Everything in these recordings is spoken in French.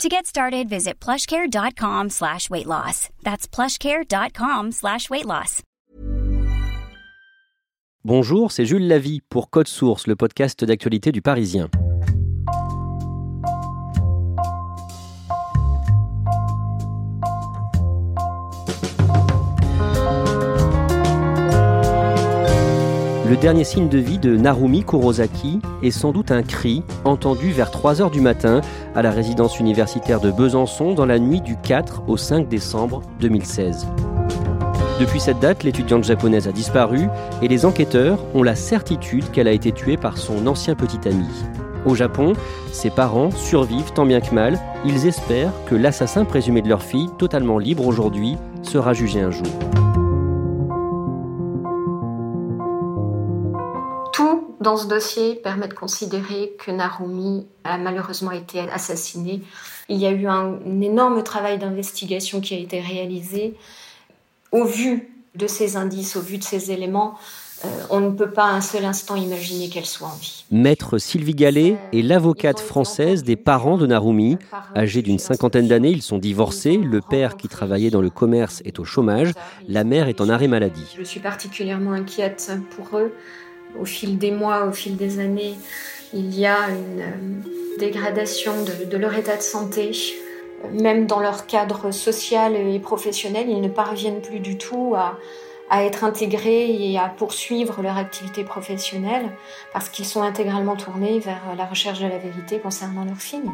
To get started, visit plushcare.com slash weight loss. That's plushcare.com slash weight loss. Bonjour, c'est Jules Lavie pour Code Source, le podcast d'actualité du Parisien. Le dernier signe de vie de Narumi Kurosaki est sans doute un cri entendu vers 3 heures du matin à la résidence universitaire de Besançon dans la nuit du 4 au 5 décembre 2016. Depuis cette date, l'étudiante japonaise a disparu et les enquêteurs ont la certitude qu'elle a été tuée par son ancien petit ami. Au Japon, ses parents survivent tant bien que mal. Ils espèrent que l'assassin présumé de leur fille, totalement libre aujourd'hui, sera jugé un jour. Dans ce dossier permet de considérer que Narumi a malheureusement été assassiné. Il y a eu un, énorme travail d'investigation qui a été réalisé. Au vu de ces indices, au vu de ces éléments, euh, on ne peut pas un seul instant imaginer qu'elle soit en vie. Maître Sylvie Gallet est l'avocate française des parents de Narumi. Âgés d'une cinquantaine d'années, ils sont divorcés. Le père, qui travaillait dans le commerce, est au chômage. La mère est en arrêt maladie. Je suis particulièrement inquiète pour eux au fil des mois, au fil des années, il y a une euh, dégradation de, leur état de santé. Même dans leur cadre social et professionnel, ils ne parviennent plus du tout à, à être intégrés et à poursuivre leur activité professionnelle parce qu'ils sont intégralement tournés vers la recherche de la vérité concernant leur fille.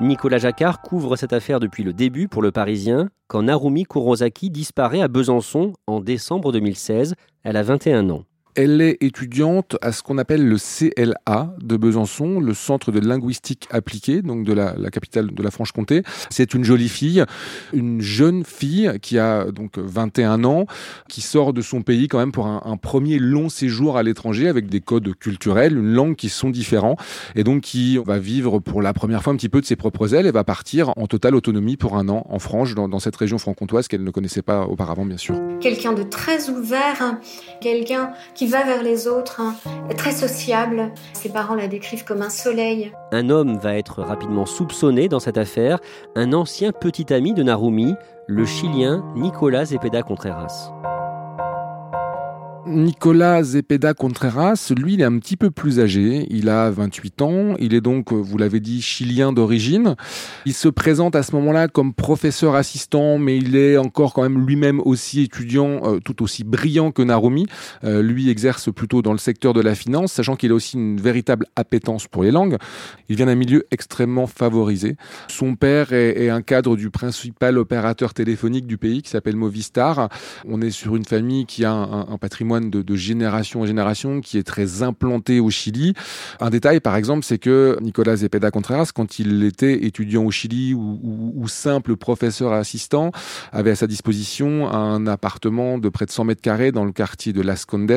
Nicolas Jacquard couvre cette affaire depuis le début pour le Parisien, quand Narumi Kurosaki disparaît à Besançon en décembre 2016. Elle a 21 ans. Elle est étudiante à ce qu'on appelle le CLA de Besançon, le Centre de linguistique appliquée, donc de la, capitale de la Franche-Comté. C'est une jolie fille, une jeune fille qui a donc 21 ans, qui sort de son pays quand même pour un, premier long séjour à l'étranger avec des codes culturels, une langue qui sont différents et donc qui va vivre pour la première fois un petit peu de ses propres ailes et va partir en totale autonomie pour un an en France, dans, cette région franc-comtoise qu'elle ne connaissait pas auparavant bien sûr. Quelqu'un de très ouvert, hein. quelqu'un qui va vers les autres, hein, très sociable. Ses parents la décrivent comme un soleil. Un homme va être rapidement soupçonné dans cette affaire, un ancien petit ami de Narumi, le Chilien Nicolas Zepeda Contreras. Nicolas Zepeda Contreras, lui, il est un petit peu plus âgé. Il a 28 ans. Il est donc, vous l'avez dit, chilien d'origine. Il se présente à ce moment-là comme professeur assistant, mais il est encore quand même lui-même aussi étudiant, euh, tout aussi brillant que Narumi. Euh, lui exerce plutôt dans le secteur de la finance, sachant qu'il a aussi une véritable appétence pour les langues. Il vient d'un milieu extrêmement favorisé. Son père est, un cadre du principal opérateur téléphonique du pays qui s'appelle Movistar. On est sur une famille qui a un patrimoine de, génération en génération qui est très implanté au Chili. Un détail, par exemple, c'est que Nicolas Zepeda Contreras, quand il était étudiant au Chili ou, simple professeur assistant, avait à sa disposition un appartement de près de 100 mètres carrés dans le quartier de Las Condes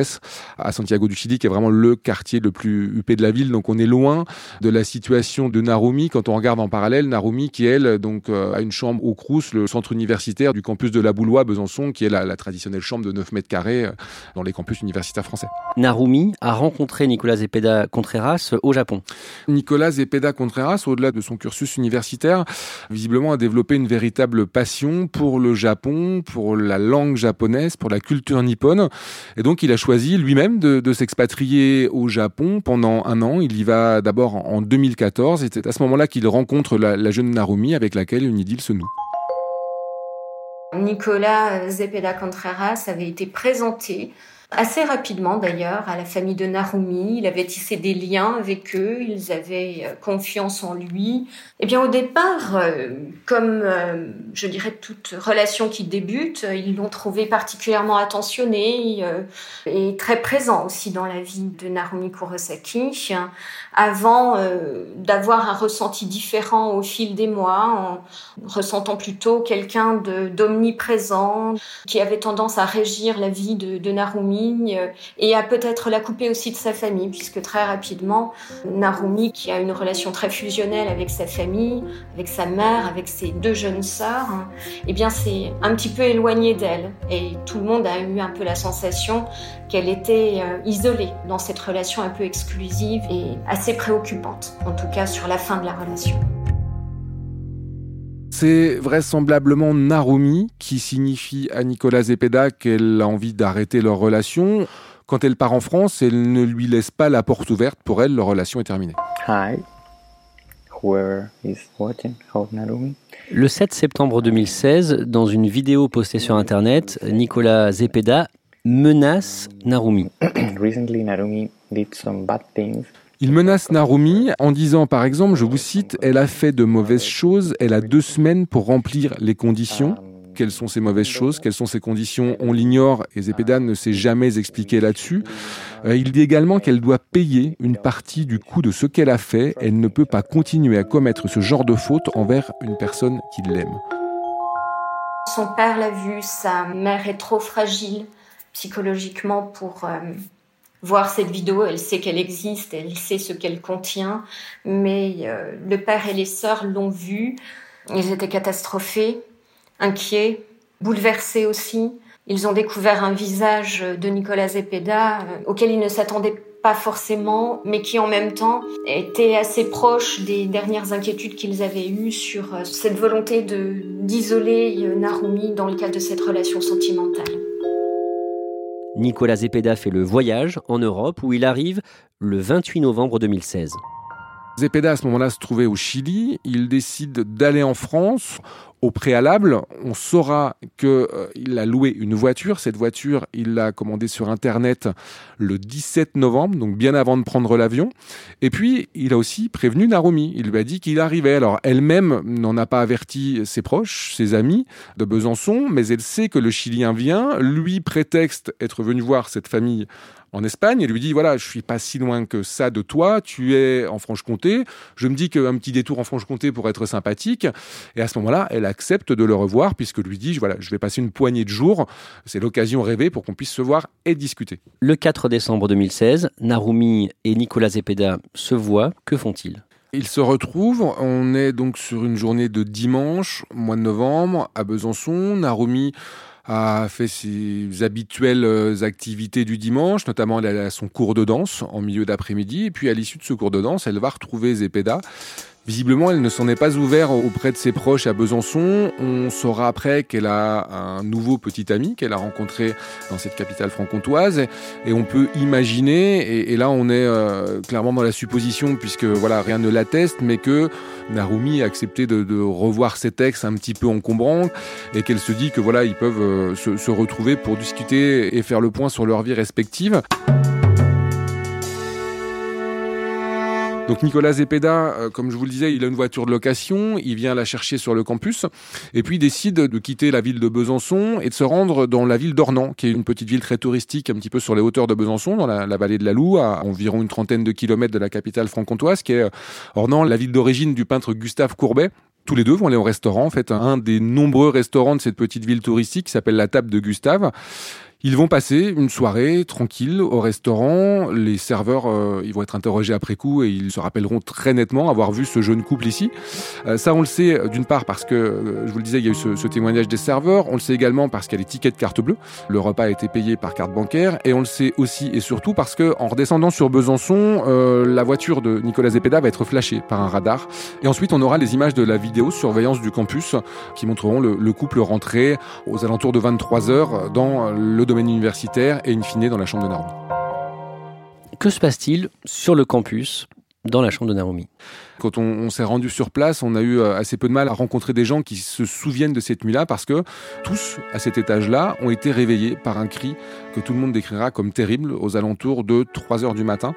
à Santiago du Chili, qui est vraiment le quartier le plus huppé de la ville. Donc on est loin de la situation de Narumi quand on regarde en parallèle Narumi qui elle donc euh, a une chambre au Crous, le centre universitaire du campus de la Boulois Besançon, qui est la, la traditionnelle chambre de 9 mètres carrés euh, dans les campus universitaires français. Narumi a rencontré Nicolas Zepeda Contreras au Japon. Nicolas Zepeda Contreras, au-delà de son cursus universitaire, visiblement a développé une véritable passion pour le Japon, pour la langue japonaise, pour la culture nippone. Et donc il a choisi lui-même de, s'expatrier au Japon pendant un an. Il y va d'abord en 2014. Et c'est à ce moment-là qu'il rencontre la, la jeune Narumi avec laquelle une idylle se noue. Nicolas Zepeda Contreras avait été présenté assez rapidement d'ailleurs à la famille de Narumi. Il avait tissé des liens avec eux, ils avaient euh, confiance en lui. Eh bien au départ, euh, comme euh, je dirais toute relation qui débute, ils l'ont trouvé particulièrement attentionné et très présent aussi dans la vie de Narumi Kurosaki, avant d'avoir un ressenti différent au fil des mois, en ressentant plutôt quelqu'un d'omniprésent qui avait tendance à régir la vie de, de Narumi euh, et à peut-être la couper aussi de sa famille, puisque très rapidement, Narumi, qui a une relation très fusionnelle avec sa famille, avec sa mère, avec ses deux jeunes sœurs, hein, eh bien, c'est un petit peu éloigné d'elle. Et tout le monde a eu un peu la sensation qu'elle était euh, isolée dans cette relation un peu exclusive et assez préoccupante, en tout cas sur la fin de la relation. C'est vraisemblablement Narumi qui signifie à Nicolas Zepeda qu'elle a envie d'arrêter leur relation. Quand elle part en France, elle ne lui laisse pas la porte ouverte. Pour elle, leur relation est terminée. Hi. is watching, Narumi. Le 7 septembre 2016, dans une vidéo postée sur Internet, Nicolas Zepeda menace Narumi. Il menace Narumi en disant, par exemple, je vous cite, Elle a fait de mauvaises choses, elle a deux semaines pour remplir les conditions. Quelles sont ces mauvaises choses? Quelles sont ces conditions? On l'ignore et Zepeda ne s'est jamais expliqué là-dessus. Euh, il dit également qu'elle doit payer une partie du coût de ce qu'elle a fait. Elle ne peut pas continuer à commettre ce genre de faute envers une personne qui l'aime. Son père l'a vu, sa mère est trop fragile psychologiquement pour euh, voir cette vidéo, elle sait qu'elle existe, elle sait ce qu'elle contient, mais euh, le père et les sœurs l'ont vue, ils étaient catastrophés, inquiets, bouleversés aussi. Ils ont découvert un visage de Nicolas Zepeda euh, auquel ils ne s'attendaient pas forcément, mais qui en même temps était assez proche des dernières inquiétudes qu'ils avaient eues sur euh, cette volonté de d'isoler Narumi dans le cadre de cette relation sentimentale. Nicolas Zepeda fait le voyage en Europe où il arrive le 28 novembre 2016. Zepeda à ce moment-là se trouvait au Chili, il décide d'aller en France au préalable, on saura qu'il euh, a loué une voiture. Cette voiture, il l'a commandée sur Internet le 17 novembre, donc bien avant de prendre l'avion. Et puis, il a aussi prévenu Narumi. Il lui a dit qu'il arrivait. Alors, elle-même n'en a pas averti ses proches, ses amis de Besançon, mais elle sait que le Chilien vient. Lui prétexte être venu voir cette famille en Espagne et lui dit voilà, je suis pas si loin que ça de toi, tu es en Franche-Comté, je me dis qu'un petit détour en Franche-Comté pourrait être sympathique. Et à ce moment-là, elle accepte de le revoir puisque lui dit voilà, je vais passer une poignée de jours, c'est l'occasion rêvée pour qu'on puisse se voir et discuter. Le 4 décembre 2016, Narumi et Nicolas Zepeda se voient, que font-ils? Ils se retrouvent, on est donc sur une journée de dimanche, mois de novembre, à Besançon. Narumi a fait ses habituelles euh, activités du dimanche, notamment elle a son cours de danse en milieu d'après-midi, et puis à l'issue de ce cours de danse, elle va retrouver Zepeda Visiblement, elle ne s'en est pas ouverte auprès de ses proches à Besançon. On saura après qu'elle a un nouveau petit ami qu'elle a rencontré dans cette capitale franc-comtoise. Et on peut imaginer, et, là on est euh, clairement dans la supposition, puisque voilà rien ne l'atteste, mais que Narumi a accepté de, revoir ses textes un petit peu encombrants et qu'elle se dit que voilà ils peuvent euh, se, se retrouver pour discuter et faire le point sur leur vie respective. Donc Nicolas Zepeda, euh, comme je vous le disais, il a une voiture de location, il vient la chercher sur le campus, et puis il décide de quitter la ville de Besançon et de se rendre dans la ville d'Ornans, qui est une petite ville très touristique, un petit peu sur les hauteurs de Besançon, dans la, vallée de la Loue, à environ une trentaine de kilomètres de la capitale franc-comtoise, qui est euh, Ornans, la ville d'origine du peintre Gustave Courbet, tous les deux vont aller au restaurant, en fait, un des nombreux restaurants de cette petite ville touristique qui s'appelle la Table de Gustave. Ils vont passer une soirée tranquille au restaurant. Les serveurs, euh, ils vont être interrogés après coup et ils se rappelleront très nettement avoir vu ce jeune couple ici. Euh, ça, on le sait euh, d'une part parce que, je vous le disais, il y a eu ce, ce, témoignage des serveurs. On le sait également parce qu'il y a les tickets de carte bleue. Le repas a été payé par carte bancaire. Et on le sait aussi et surtout parce que, en redescendant sur Besançon, la voiture de Nicolas Zepeda va être flashée par un radar. Et ensuite, on aura les images de la vidéo surveillance du campus qui montreront le, le couple rentrer aux alentours de 23 heures dans le domaine universitaire et in fine dans la chambre de Narumi. Que se passe-t-il sur le campus dans la chambre de Narumi? Quand on, s'est rendu sur place, on a eu euh, assez peu de mal à rencontrer des gens qui se souviennent de cette nuit-là parce que tous, à cet étage-là, ont été réveillés par un cri que tout le monde décrira comme terrible aux alentours de 3 heures du matin.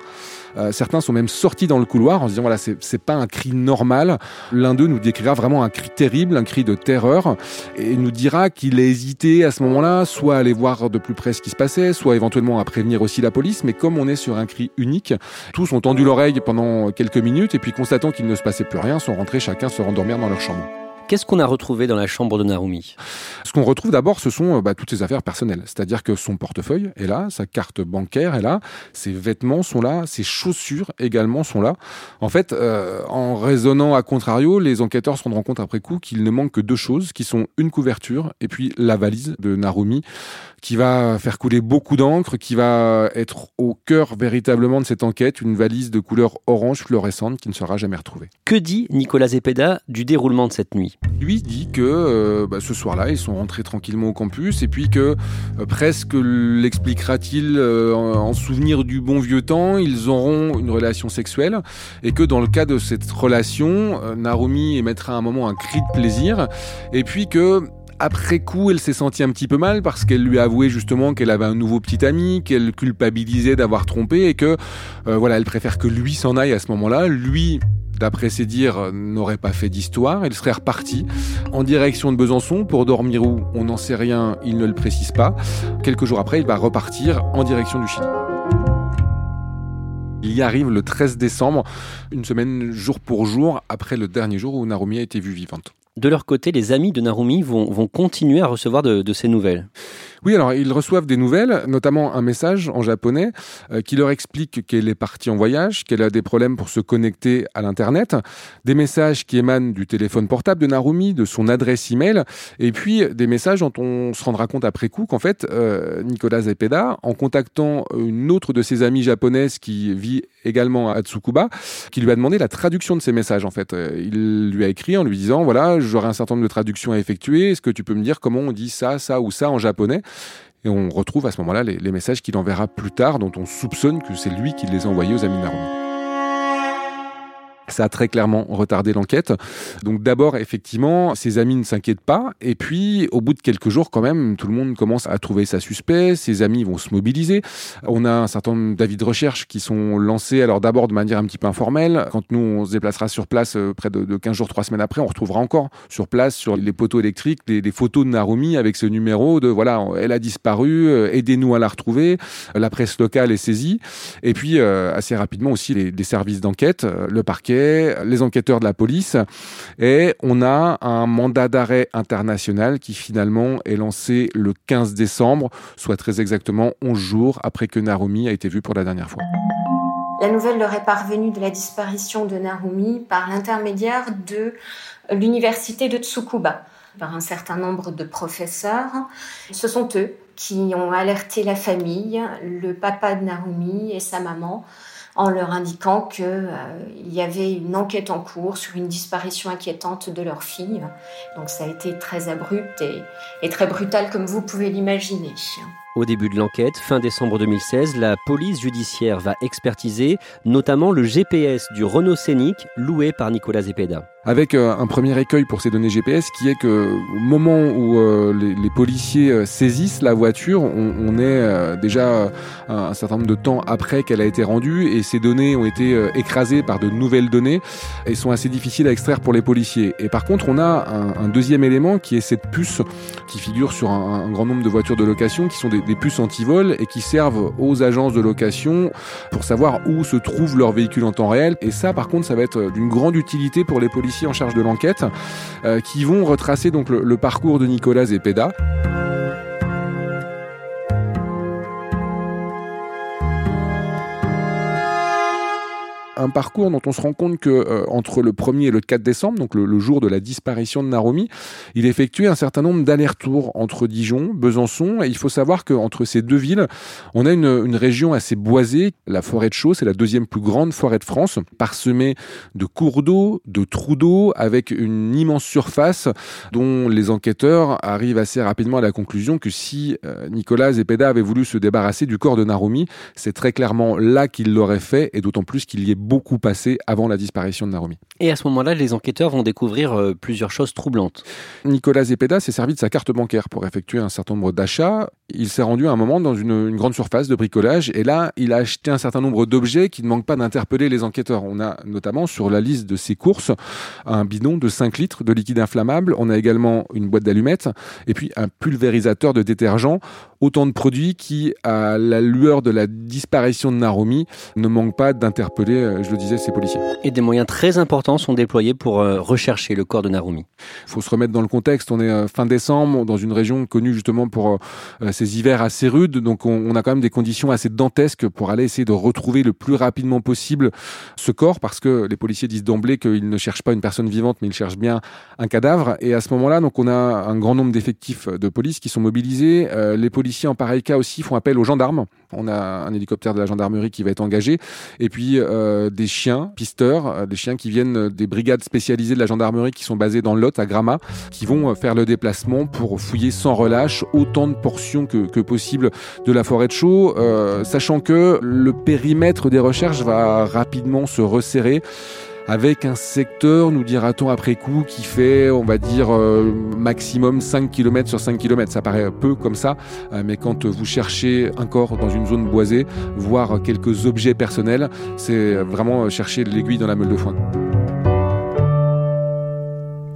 Euh, certains sont même sortis dans le couloir en se disant voilà, c'est pas un cri normal. L'un d'eux nous décrira vraiment un cri terrible, un cri de terreur, et nous dira qu'il a hésité à ce moment-là, soit à aller voir de plus près ce qui se passait, soit éventuellement à prévenir aussi la police. Mais comme on est sur un cri unique, tous ont tendu l'oreille pendant quelques minutes et puis constatant qu'il ne se passait plus rien, sont rentrés chacun se rendormir dans leur chambre. Qu'est-ce qu'on a retrouvé dans la chambre de Narumi? Ce qu'on retrouve d'abord, ce sont euh, bah, toutes ses affaires personnelles. C'est-à-dire que son portefeuille est là, sa carte bancaire est là, ses vêtements sont là, ses chaussures également sont là. En fait, euh, en raisonnant à contrario, les enquêteurs se rendront compte après coup qu'il ne manque que deux choses, qui sont une couverture et puis la valise de Narumi, qui va faire couler beaucoup d'encre, qui va être au cœur véritablement de cette enquête, une valise de couleur orange fluorescente qui ne sera jamais retrouvée. Que dit Nicolas Zepeda du déroulement de cette nuit? Lui dit que euh, bah, ce soir-là, ils sont rentrés tranquillement au campus et puis que euh, presque l'expliquera-t-il euh, en, en souvenir du bon vieux temps, ils auront une relation sexuelle et que dans le cas de cette relation, Narumi émettra un moment un cri de plaisir et puis que après coup, elle s'est sentie un petit peu mal parce qu'elle lui a avoué justement qu'elle avait un nouveau petit ami, qu'elle culpabilisait d'avoir trompé et que euh, voilà, elle préfère que lui s'en aille à ce moment-là. Lui, d'après ses dires, n'aurait pas fait d'histoire. Il serait reparti en direction de Besançon pour dormir où On n'en sait rien, il ne le précise pas. Quelques jours après, il va repartir en direction du Chili. Il y arrive le 13 décembre, une semaine jour pour jour après le dernier jour où Narumi a été vue vivante. De leur côté, les amis de Narumi vont, vont continuer à recevoir de, de ces nouvelles. Oui, alors ils reçoivent des nouvelles, notamment un message en japonais euh, qui leur explique qu'elle est partie en voyage, qu'elle a des problèmes pour se connecter à l'internet, des messages qui émanent du téléphone portable de Narumi, de son adresse email, et puis des messages dont on se rendra compte après coup qu'en fait euh, Nicolas Zepeda, en contactant une autre de ses amies japonaises qui vit également à Tsukuba, qui lui a demandé la traduction de ces messages en fait. Euh, Il lui a écrit en lui disant voilà j'aurai un certain nombre de traductions à effectuer, est-ce que tu peux me dire comment on dit ça, ça ou ça en japonais? Et on retrouve à ce moment-là les, messages qu'il enverra plus tard, dont on soupçonne que c'est lui qui les a envoyés aux amis Narumi. Ça a très clairement retardé l'enquête. Donc d'abord, effectivement, ses amis ne s'inquiètent pas. Et puis, au bout de quelques jours, quand même, tout le monde commence à trouver ça suspect. Ses amis vont se mobiliser. On a un certain nombre d'avis de recherche qui sont lancés, alors d'abord de manière un petit peu informelle. Quand nous, on se déplacera sur place euh, près de, de 15 jours, 3 semaines après, on retrouvera encore sur place, sur les poteaux électriques, des, photos de Narumi avec ce numéro de, voilà, elle a disparu, euh, aidez-nous à la retrouver. La presse locale est saisie. Et puis, euh, assez rapidement aussi, les, services d'enquête, le parquet, les enquêteurs de la police. Et on a un mandat d'arrêt international qui finalement est lancé le 15 décembre, soit très exactement 11 jours après que Narumi a été vue pour la dernière fois. La nouvelle leur est parvenue de la disparition de Narumi par l'intermédiaire de l'université de Tsukuba, par un certain nombre de professeurs. Ce sont eux qui ont alerté la famille, le papa de Narumi et sa maman, en leur indiquant qu'il euh, y avait une enquête en cours sur une disparition inquiétante de leur fille. Donc ça a été très abrupt et, et très brutal comme vous pouvez l'imaginer. Au début de l'enquête, fin décembre 2016, la police judiciaire va expertiser notamment le GPS du Renault Scénic loué par Nicolas Zepeda. Avec euh, un premier écueil pour ces données GPS qui est que au moment où euh, les, policiers euh, saisissent la voiture, on, est déjà un, certain nombre de temps après qu'elle a été rendue et ces données ont été écrasées par de nouvelles données et sont assez difficiles à extraire pour les policiers. Et par contre, on a un, deuxième élément qui est cette puce qui figure sur un grand nombre de voitures de location qui sont des, des puces anti-vol et qui servent aux agences de location pour savoir où se trouve leur véhicule en temps réel. Et ça, par contre, ça va être d'une grande utilité pour les policiers en charge de l'enquête, euh, qui vont retracer donc le, parcours de Nicolas Zepeda. Un parcours dont on se rend compte que euh, entre le 1er et le 4 décembre, donc le, jour de la disparition de Narumi, il effectuait un certain nombre d'allers-retours entre Dijon, Besançon, et il faut savoir qu'entre ces deux villes, on a une, région assez boisée. La forêt de Chaux, c'est la deuxième plus grande forêt de France, parsemée de cours d'eau, de trous d'eau, avec une immense surface dont les enquêteurs arrivent assez rapidement à la conclusion que si euh, Nicolas Zepeda avait voulu se débarrasser du corps de Narumi, c'est très clairement là qu'il l'aurait fait, et d'autant plus qu'il y est beaucoup beaucoup passé avant la disparition de Narumi. Et à ce moment-là, les enquêteurs vont découvrir euh, plusieurs choses troublantes. Nicolas Zepeda s'est servi de sa carte bancaire pour effectuer un certain nombre d'achats. Il s'est rendu à un moment dans une, une, grande surface de bricolage et là, il a acheté un certain nombre d'objets qui ne manquent pas d'interpeller les enquêteurs. On a notamment sur la liste de ses courses un bidon de 5 litres de liquide inflammable. On a également une boîte d'allumettes et puis un pulvérisateur de détergent. Autant de produits qui, à la lueur de la disparition de Narumi, ne manquent pas d'interpeller, euh, je le disais, ces policiers. Et des moyens très importants sont déployés pour euh, rechercher le corps de Narumi. Il faut se remettre dans le contexte. On est euh, fin décembre, dans une région connue justement pour ces hivers assez rudes. Donc on, a quand même des conditions assez dantesques pour aller essayer de retrouver le plus rapidement possible ce corps, parce que les policiers disent d'emblée qu'ils ne cherchent pas une personne vivante, mais ils cherchent bien un cadavre. Et à ce moment-là, donc on a un grand nombre d'effectifs de police qui sont mobilisés. les policiers en pareil cas aussi font appel aux gendarmes. On a un hélicoptère de la gendarmerie qui va être engagé. Et puis euh, des chiens, pisteurs, euh, des chiens qui viennent des brigades spécialisées de la gendarmerie qui sont basées dans le Lot, à Gramma, qui vont euh, faire le déplacement pour fouiller sans relâche autant de portions que, possible de la forêt de chaux, euh, sachant que le périmètre des recherches va rapidement se resserrer avec un secteur, nous dira-t-on après coup, qui fait, on va dire, euh, maximum 5 km sur 5 km. Ça paraît peu comme ça, euh, mais quand vous cherchez un corps dans une zone boisée, voir quelques objets personnels, c'est vraiment chercher l'aiguille dans la meule de foin.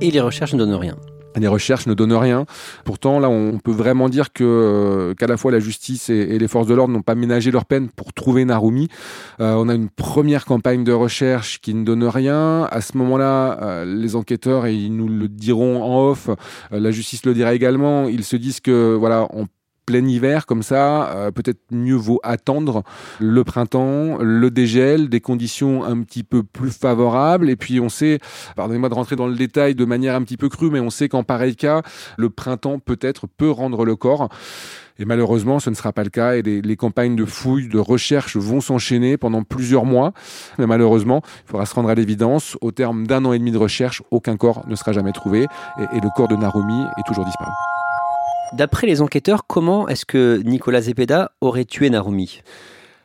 Et les recherches ne donnent rien. Les recherches ne donnent rien. Pourtant, là, on peut vraiment dire que euh, qu'à la fois la justice et, les forces de l'ordre n'ont pas ménagé leur peine pour trouver Narumi. Euh, on a une première campagne de recherche qui ne donne rien. À ce moment-là, euh, les enquêteurs, et ils nous le diront en off, la justice le dira également, ils se disent que voilà, on plein hiver comme ça, euh, peut-être mieux vaut attendre le printemps, le dégel, des conditions un petit peu plus favorables. Et puis on sait, pardonnez-moi de rentrer dans le détail de manière un petit peu crue, mais on sait qu'en pareil cas, le printemps peut-être peut rendre le corps. Et malheureusement, ce ne sera pas le cas et les, campagnes de fouilles, de recherche vont s'enchaîner pendant plusieurs mois. Mais malheureusement, il faudra se rendre à l'évidence, au terme d'un an et demi de recherche, aucun corps ne sera jamais trouvé et, et le corps de Narumi est toujours disparu. D'après les enquêteurs, comment est-ce que Nicolas Zepeda aurait tué Narumi?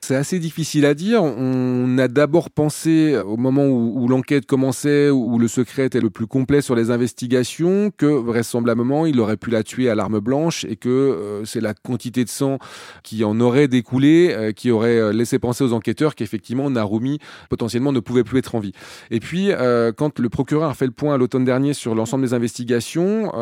C'est assez difficile à dire. On a d'abord pensé, au moment où, l'enquête commençait, où le secret était le plus complet sur les investigations, que vraisemblablement il aurait pu la tuer à l'arme blanche et que euh, c'est la quantité de sang qui en aurait découlé euh, qui aurait euh, laissé penser aux enquêteurs qu'effectivement Narumi potentiellement ne pouvait plus être en vie. Et puis, quand le procureur a fait le point à l'automne dernier sur l'ensemble des investigations,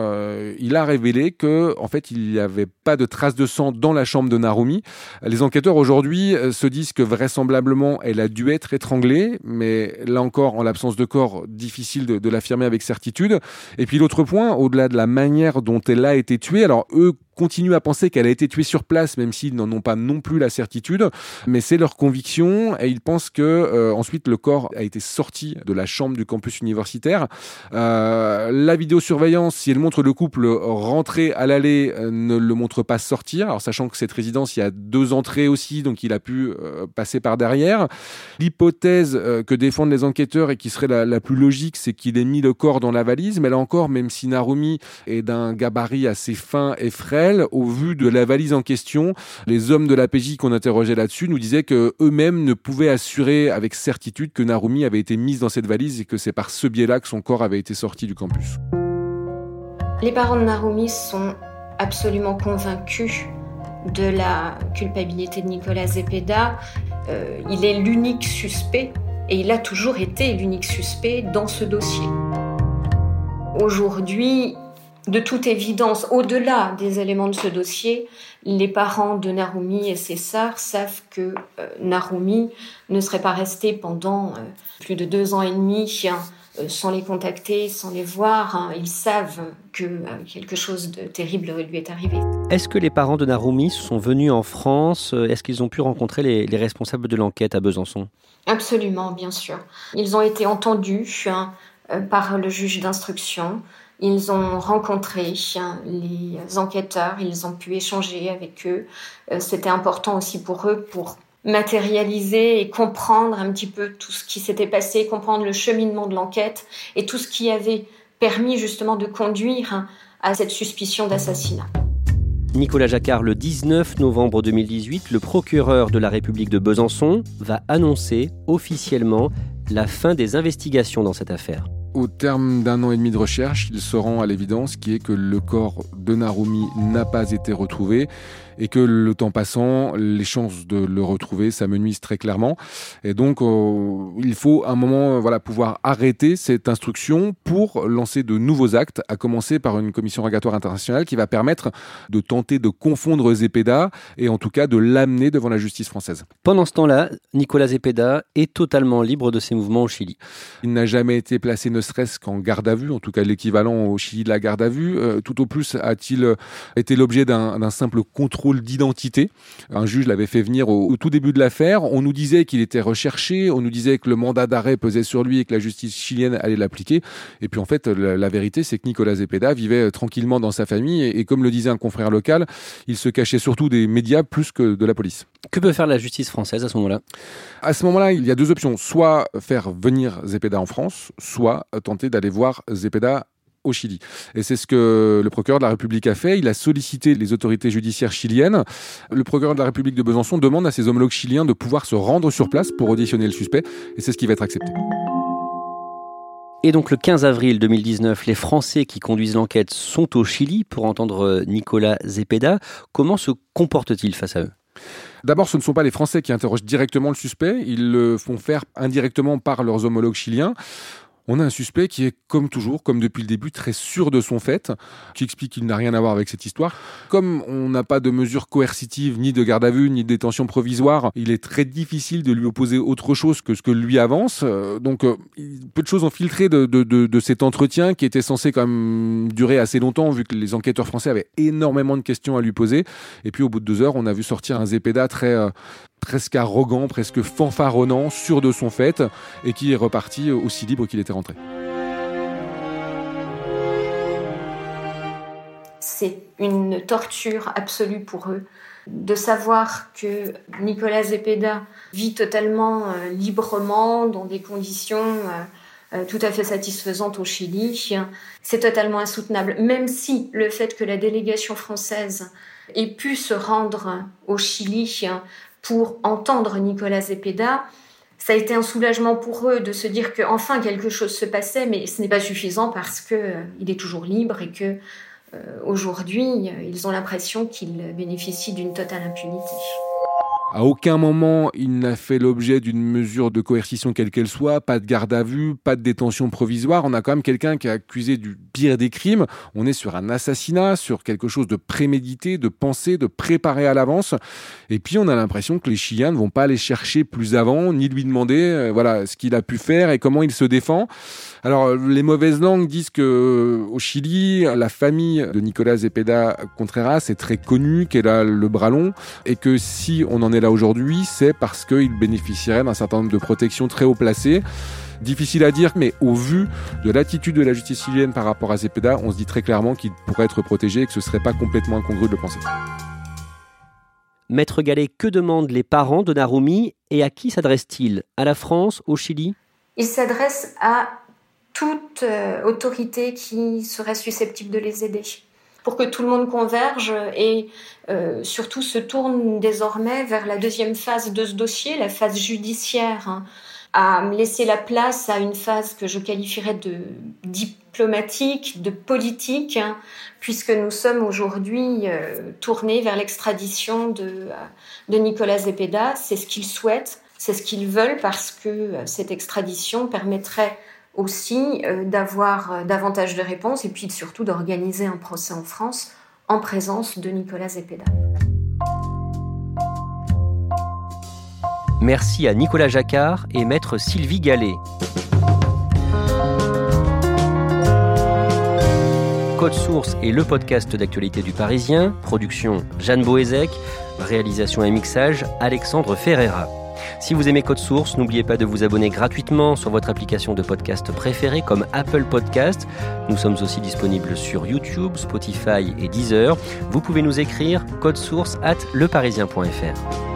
il a révélé que en fait il n'y avait pas de traces de sang dans la chambre de Narumi. Les enquêteurs aujourd'hui se disent que vraisemblablement elle a dû être étranglée, mais là encore, en l'absence de corps, difficile de, de l'affirmer avec certitude. Et puis l'autre point, au-delà de la manière dont elle a été tuée, alors eux continuent à penser qu'elle a été tuée sur place, même s'ils n'en ont pas non plus la certitude. Mais c'est leur conviction et ils pensent que euh, ensuite le corps a été sorti de la chambre du campus universitaire. Euh, la vidéosurveillance, si elle montre le couple rentrer à l'allée, euh, ne le montre pas sortir. Alors sachant que cette résidence, il y a deux entrées aussi, donc il a pu euh, passer par derrière. L'hypothèse que défendent les enquêteurs et qui serait la plus logique, c'est qu'il ait mis le corps dans la valise. Mais là encore, même si Narumi est d'un gabarit assez fin et frais, au vu de la valise en question, les hommes de la PJ qu'on interrogeait là-dessus nous disaient que eux-mêmes ne pouvaient assurer avec certitude que Narumi avait été mise dans cette valise et que c'est par ce biais-là que son corps avait été sorti du campus. Les parents de Narumi sont absolument convaincus de la culpabilité de Nicolas Zepeda. Euh, il est l'unique suspect et il a toujours été l'unique suspect dans ce dossier. Aujourd'hui, de toute évidence, au-delà des éléments de ce dossier, les parents de Narumi et ses sœurs savent que euh, Narumi ne serait pas resté pendant euh, plus de deux ans et demi hein, euh, sans les contacter, sans les voir. Hein. Ils savent que quelque chose de terrible lui est arrivé. Est-ce que les parents de Narumi sont venus en France Est-ce qu'ils ont pu rencontrer les, les responsables de l'enquête à Besançon? Absolument, bien sûr. Ils ont été entendus hein, par le juge d'instruction. Ils ont rencontré les enquêteurs, ils ont pu échanger avec eux. Euh, c'était important aussi pour eux pour matérialiser et comprendre un petit peu tout ce qui s'était passé, comprendre le cheminement de l'enquête et tout ce qui avait permis justement de conduire à cette suspicion d'assassinat. Nicolas Jacquard, le 19 novembre 2018, le procureur de la République de Besançon va annoncer officiellement la fin des investigations dans cette affaire. Au terme d'un an et demi de recherche, il se rend à l'évidence qui est que le corps de Narumi n'a pas été retrouvé et que le temps passant, les chances de le retrouver s'amenuisent très clairement. Et donc, euh, il faut à un moment voilà, pouvoir arrêter cette instruction pour lancer de nouveaux actes, à commencer par une commission rogatoire internationale qui va permettre de tenter de confondre Zepeda et en tout cas de l'amener devant la justice française. Pendant ce temps-là, Nicolas Zepeda est totalement libre de ses mouvements au Chili. Il n'a jamais été placé ne serait-ce qu'en garde à vue, en tout cas l'équivalent au Chili de la garde à vue. Euh, tout au plus a-t-il été l'objet d'un simple contrôle d'identité. Un juge l'avait fait venir au, tout début de l'affaire. On nous disait qu'il était recherché, on nous disait que le mandat d'arrêt pesait sur lui et que la justice chilienne allait l'appliquer. Et puis en fait, la, vérité, c'est que Nicolas Zepeda vivait tranquillement dans sa famille et, comme le disait un confrère local, il se cachait surtout des médias plus que de la police. Que peut faire la justice française à ce moment-là? À ce moment-là, il y a deux options. Soit faire venir Zepeda en France, soit tenter d'aller voir Zepeda au Chili. Et c'est ce que le procureur de la République a fait. Il a sollicité les autorités judiciaires chiliennes. Le procureur de la République de Besançon demande à ses homologues chiliens de pouvoir se rendre sur place pour auditionner le suspect. Et c'est ce qui va être accepté. Et donc le 15 avril 2019, les Français qui conduisent l'enquête sont au Chili pour entendre Nicolas Zepeda. Comment se comportent-ils face à eux? D'abord, ce ne sont pas les Français qui interrogent directement le suspect, ils le font faire indirectement par leurs homologues chiliens. On a un suspect qui est, comme toujours, comme depuis le début, très sûr de son fait, qui explique qu'il n'a rien à voir avec cette histoire. Comme on n'a pas de mesures coercitives, ni de garde à vue, ni de détention provisoire, il est très difficile de lui opposer autre chose que ce que lui avance. Euh, donc, euh, peu de choses ont filtré de, de, cet entretien qui était censé quand même durer assez longtemps, vu que les enquêteurs français avaient énormément de questions à lui poser. Et puis, au bout de deux heures, on a vu sortir un Zepeda très, euh, presque arrogant, presque fanfaronnant, sûr de son fait, et qui est reparti aussi libre qu'il était C'est une torture absolue pour eux de savoir que Nicolas Zepeda vit totalement euh, librement dans des conditions euh, euh, tout à fait satisfaisantes au Chili. C'est totalement insoutenable, même si le fait que la délégation française ait pu se rendre au Chili pour entendre Nicolas Zepeda, ça a été un soulagement pour eux de se dire qu'enfin quelque chose se passait, mais ce n'est pas suffisant parce qu'il euh, est toujours libre et que euh, aujourd'hui ils ont l'impression qu'il bénéficie d'une totale impunité. À aucun moment, il n'a fait l'objet d'une mesure de coercition quelle qu'elle soit, pas de garde à vue, pas de détention provisoire. On a quand même quelqu'un qui est accusé du pire des crimes. On est sur un assassinat, sur quelque chose de prémédité, de pensé, de préparé à l'avance. Et puis, on a l'impression que les Chiliens ne vont pas aller chercher plus avant, ni lui demander, euh, voilà, ce qu'il a pu faire et comment il se défend. Alors, les mauvaises langues disent que euh, au Chili, la famille de Nicolas Zepeda Contreras est très connue, qu'elle a le bras long, et que si on en est là aujourd'hui, c'est parce qu'il bénéficierait d'un certain nombre de protections très haut placées. Difficile à dire, mais au vu de l'attitude de la justice chilienne par rapport à Zepeda, on se dit très clairement qu'il pourrait être protégé et que ce serait pas complètement incongru de le penser. Maître Gallet, que demandent les parents de Narumi et à qui s'adressent-ils À la France Au Chili? Ils s'adressent à toute euh, autorité qui serait susceptible de les aider pour que tout le monde converge et euh, surtout se tourne désormais vers la deuxième phase de ce dossier, la phase judiciaire, hein, à laisser la place à une phase que je qualifierais de diplomatique, de politique, hein, puisque nous sommes aujourd'hui euh, tournés vers l'extradition de, euh, de Nicolas Zepeda. C'est ce qu'ils souhaitent, c'est ce qu'ils veulent, parce que cette extradition permettrait aussi euh, d'avoir euh, davantage de réponses et puis surtout d'organiser un procès en France en présence de Nicolas Zepeda. Merci à Nicolas Jacquard et maître Sylvie Gallet. Code Source est le podcast d'actualité du Parisien. Production Jeanne Boézek. Réalisation et mixage Alexandre Ferreira. Si vous aimez Code Source, n'oubliez pas de vous abonner gratuitement sur votre application de podcast préférée comme Apple Podcast. Nous sommes aussi disponibles sur YouTube, Spotify et Deezer. Vous pouvez nous écrire source at leparisien.fr.